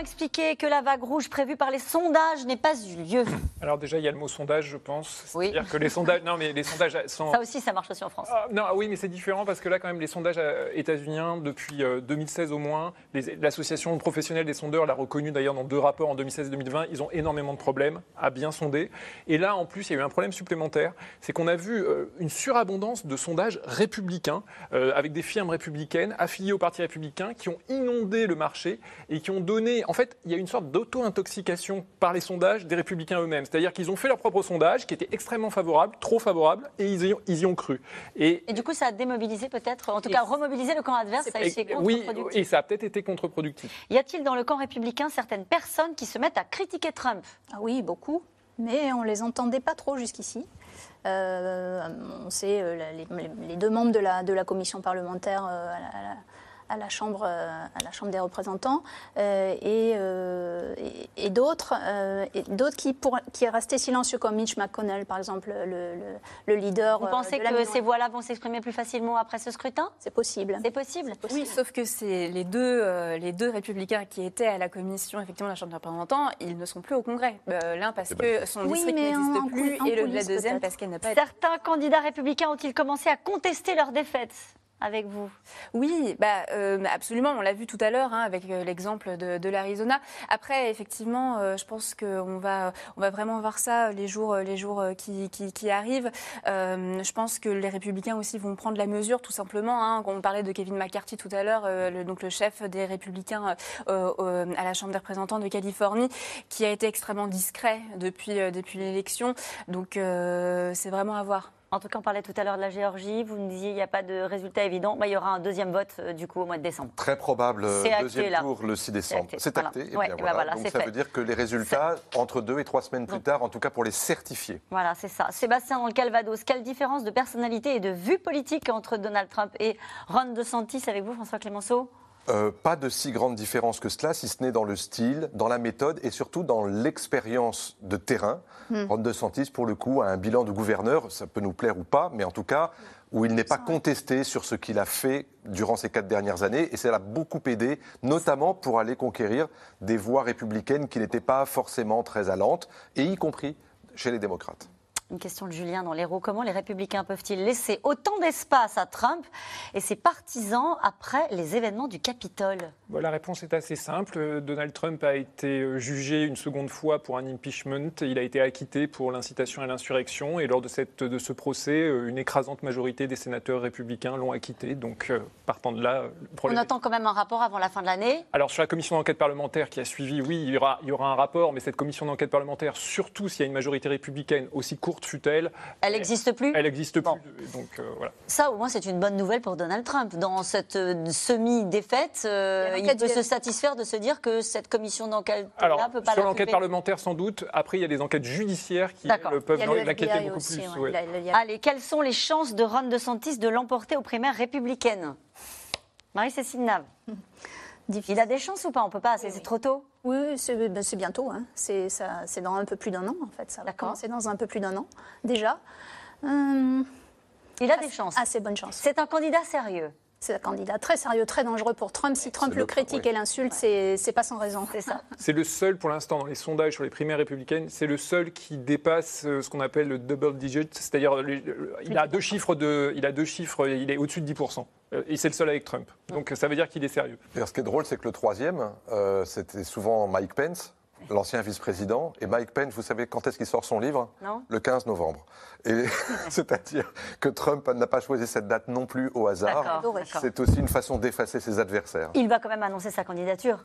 Expliquer que la vague rouge prévue par les sondages n'ait pas eu lieu Alors déjà, il y a le mot sondage, je pense. Oui. C'est-à-dire que les sondages... Non, mais les sondages sont... Ça aussi, ça marche aussi en France. Ah, non, oui, mais c'est différent parce que là, quand même, les sondages euh, états-uniens, depuis euh, 2016 au moins, l'association professionnelle des sondeurs l'a reconnu d'ailleurs dans deux rapports en 2016 et 2020, ils ont énormément de problèmes à bien sonder. Et là, en plus, il y a eu un problème supplémentaire, c'est qu'on a vu euh, une surabondance de sondages républicains, euh, avec des firmes républicaines affiliées au Parti républicain, qui ont inondé le marché et qui ont donné... En fait, il y a une sorte d'auto-intoxication par les sondages des républicains eux-mêmes. C'est-à-dire qu'ils ont fait leur propre sondage, qui était extrêmement favorable, trop favorable, et ils y ont, ils y ont cru. Et Et du coup, ça a démobilisé peut-être, en tout cas remobilisé le camp adverse, ça a été et- oui, contre-productif. et ça a peut-être été contre-productif. Y a-t-il dans le camp républicain certaines personnes qui se mettent à critiquer Trump? Ah oui, beaucoup, mais on les entendait pas trop jusqu'ici. Euh, on sait euh, les, les deux membres de la, de la commission parlementaire euh, à, la, à la- à la Chambre, euh, à la Chambre des représentants euh, et, euh, et- et d'autres euh, d'autres qui, pour- qui est resté silencieux comme Mitch McConnell, par exemple, le, le- le leader. Vous euh, pensez de la que minorité. ces voix-là vont s'exprimer plus facilement après ce scrutin? C'est possible. C'est possible? Oui, sauf que c'est les deux, euh, les deux républicains qui étaient à la commission, effectivement, de la Chambre des représentants, ils ne sont plus au Congrès. Euh, L'un parce que son Oui, district n'existe en plus, et le, la deuxième parce qu'elle n'a pas été Certains candidats républicains ont-ils commencé à contester leur défaite avec vous Oui, bah, euh, absolument. On l'a vu tout à l'heure hein, avec euh, l'exemple de, l'Arizona. Après, effectivement, euh, je pense qu'on va, on va vraiment voir ça les jours, les jours qui, arrivent. Je pense que les Républicains aussi vont prendre la mesure, tout simplement. Hein. On parlait de Kevin McCarthy tout à l'heure, donc le chef des Républicains à la Chambre des représentants de Californie, qui a été extrêmement discret depuis, depuis l'élection. Donc, c'est vraiment à voir. En tout cas, on parlait tout à l'heure de la Géorgie. Vous nous disiez qu'il n'y a pas de résultat évident. Bah, il y aura un deuxième vote euh, du coup au mois de décembre. Très probable, euh, C'est acté, deuxième là. tour le 6 décembre. acté, C'est voilà. acté. et Ouais, bien et voilà. voilà, Donc ça fait. veut dire que les résultats, entre deux et trois semaines plus tard, en tout cas pour les certifiés. Voilà, c'est ça. Sébastien, dans le Calvados, quelle différence de personnalité et de vue politique entre Donald Trump et Ron DeSantis avec vous, François Clémenceau? Euh, pas de si grande différence que cela, si ce n'est dans le style, dans la méthode et surtout dans l'expérience de terrain. Ron DeSantis, pour le coup, a un bilan de gouverneur, ça peut nous plaire ou pas, mais en tout cas, où il n'est pas contesté sur ce qu'il a fait durant ces quatre dernières années, et ça l'a beaucoup aidé, notamment pour aller conquérir des voix républicaines qui n'étaient pas forcément très allantes, et y compris chez les démocrates. Une question de Julien dans l'Hérault. Comment les républicains peuvent-ils laisser autant d'espace à Trump et ses partisans après les événements du Capitole? La réponse est assez simple. Donald Trump a été euh, jugé une seconde fois pour un impeachment. Il a été acquitté pour l'incitation à l'insurrection. Et lors de, cette, de ce procès, euh, une écrasante majorité des sénateurs républicains l'ont acquitté. Donc, euh, partant de là, le On problème. attend quand même un rapport avant la fin de l'année. Alors sur la commission d'enquête parlementaire qui a suivi, oui, il y aura, il y aura un rapport, mais cette commission d'enquête parlementaire, surtout s'il y a une majorité républicaine, aussi courte fut-elle, Elle n'existe plus elle n'existe Bon. plus. Donc euh, voilà. Ça, au moins, c'est une bonne nouvelle pour Donald Trump. Dans cette euh, semi-défaite, euh, Il il peut se satisfaire de se dire que cette commission d'enquête Alors là peut pas sur la l'enquête parlementaire sans doute. Après il y a des enquêtes judiciaires qui elles, peuvent l'inquiéter beaucoup aussi, plus. ouais. ouais. Il y a- il y a- Allez, quelles sont les chances de Ron DeSantis de l'emporter aux primaires républicaines? Marie-Cécile Nave. Difficile. Il a des chances ou pas? On peut pas, c'est Oui, trop tôt? Oui, oui, c'est ben, c'est bientôt. Hein. C'est dans un peu plus d'un an, en fait. Ça va commencer dans un peu plus d'un an, déjà. Hum, Il a des chances. assez bonne chance. C'est un candidat sérieux. C'est un candidat très sérieux, très dangereux pour Trump. Si Trump le critique oui. et l'insulte, c'est c'est pas sans raison. C'est ça. C'est le seul pour l'instant dans les sondages sur les primaires républicaines, c'est le seul qui dépasse euh, ce qu'on appelle le double digit, c'est-à-dire euh, euh, il a deux chiffres de, il a deux chiffres, il est au-dessus de 10%. Euh, Et c'est le seul avec Trump. Donc ça veut dire qu'il est sérieux. D'ailleurs, ce qui est drôle, c'est que le troisième, euh, c'était souvent Mike Pence, l'ancien vice-président. Et Mike Pence, vous savez quand est-ce qu'il sort son livre? Non Le 15 novembre. Et c'est-à-dire que Trump n'a pas choisi cette date non plus au hasard. C'est aussi une façon d'effacer ses adversaires. Il va quand même annoncer sa candidature.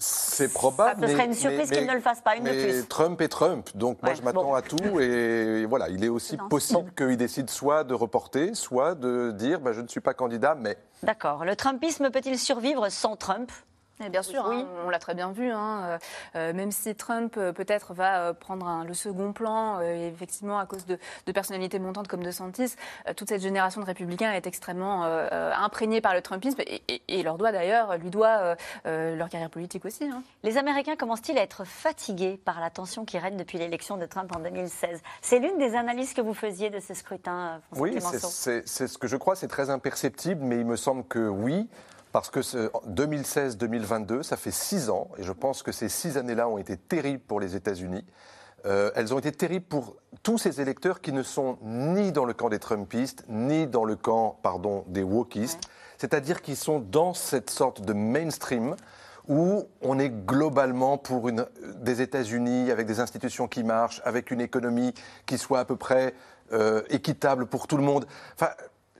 C'est probable. Ce mais- serait une surprise qu'il ne le fasse pas, une de mais plus. Trump est Trump, donc moi Ouais, je m'attends bon. à tout et voilà, il est aussi Non. possible qu'il décide soit de reporter, soit de dire bah, je ne suis pas candidat, mais D'accord. Le Trumpisme peut-il survivre sans Trump? Bien sûr, oui. Hein, on l'a très bien vu. Hein, euh, même si Trump peut-être va prendre le second plan, effectivement à cause de, personnalités montantes comme De Santis, toute cette génération de républicains est extrêmement imprégnée par le Trumpisme et, leur doit d'ailleurs, lui doit leur carrière politique aussi. Hein. Les Américains commencent-ils à être fatigués par la tension qui règne depuis l'élection de Trump en 2016 C'est l'une des analyses que vous faisiez de ce scrutin, François Oui, c'est ce que je crois, c'est très imperceptible, mais il me semble que oui. Parce que 2016-2022, ça fait six ans, et je pense que ces six années-là ont été terribles pour les États-Unis. Euh, elles ont été terribles pour tous ces électeurs qui ne sont ni dans le camp des Trumpistes, ni dans le camp pardon, des wokistes, c'est-à-dire qu'ils sont dans cette sorte de mainstream où on est globalement pour une, des États-Unis avec des institutions qui marchent, avec une économie qui soit à peu près euh, équitable pour tout le monde. Enfin,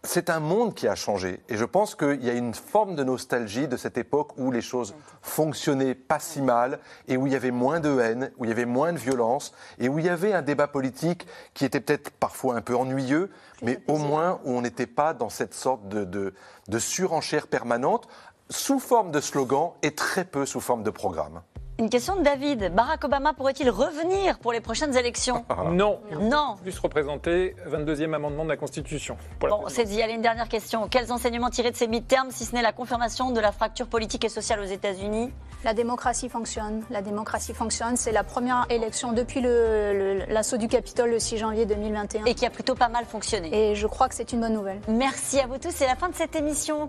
c'est un monde qui a changé. Et je pense qu'il y a une forme de nostalgie de cette époque où les choses fonctionnaient pas si mal et où il y avait moins de haine, où il y avait moins de violence et où il y avait un débat politique qui était peut-être parfois un peu ennuyeux, mais au moins où on n'était pas dans cette sorte de, de surenchère permanente sous forme de slogan et très peu sous forme de programme. Une question de David. Barack Obama pourrait-il revenir pour les prochaines élections Non. Non. Plus représenter 22e amendement de la Constitution. bon, c'est dit. Allez, une dernière question. Quels enseignements tirer de ces mi-termes, si ce n'est la confirmation de la fracture politique et sociale aux États-Unis? La démocratie fonctionne. La démocratie fonctionne. C'est la première élection depuis l'assaut du Capitole le 6 janvier 2021. Et qui a plutôt pas mal fonctionné. Et je crois que c'est une bonne nouvelle. Merci à vous tous. C'est la fin de cette émission.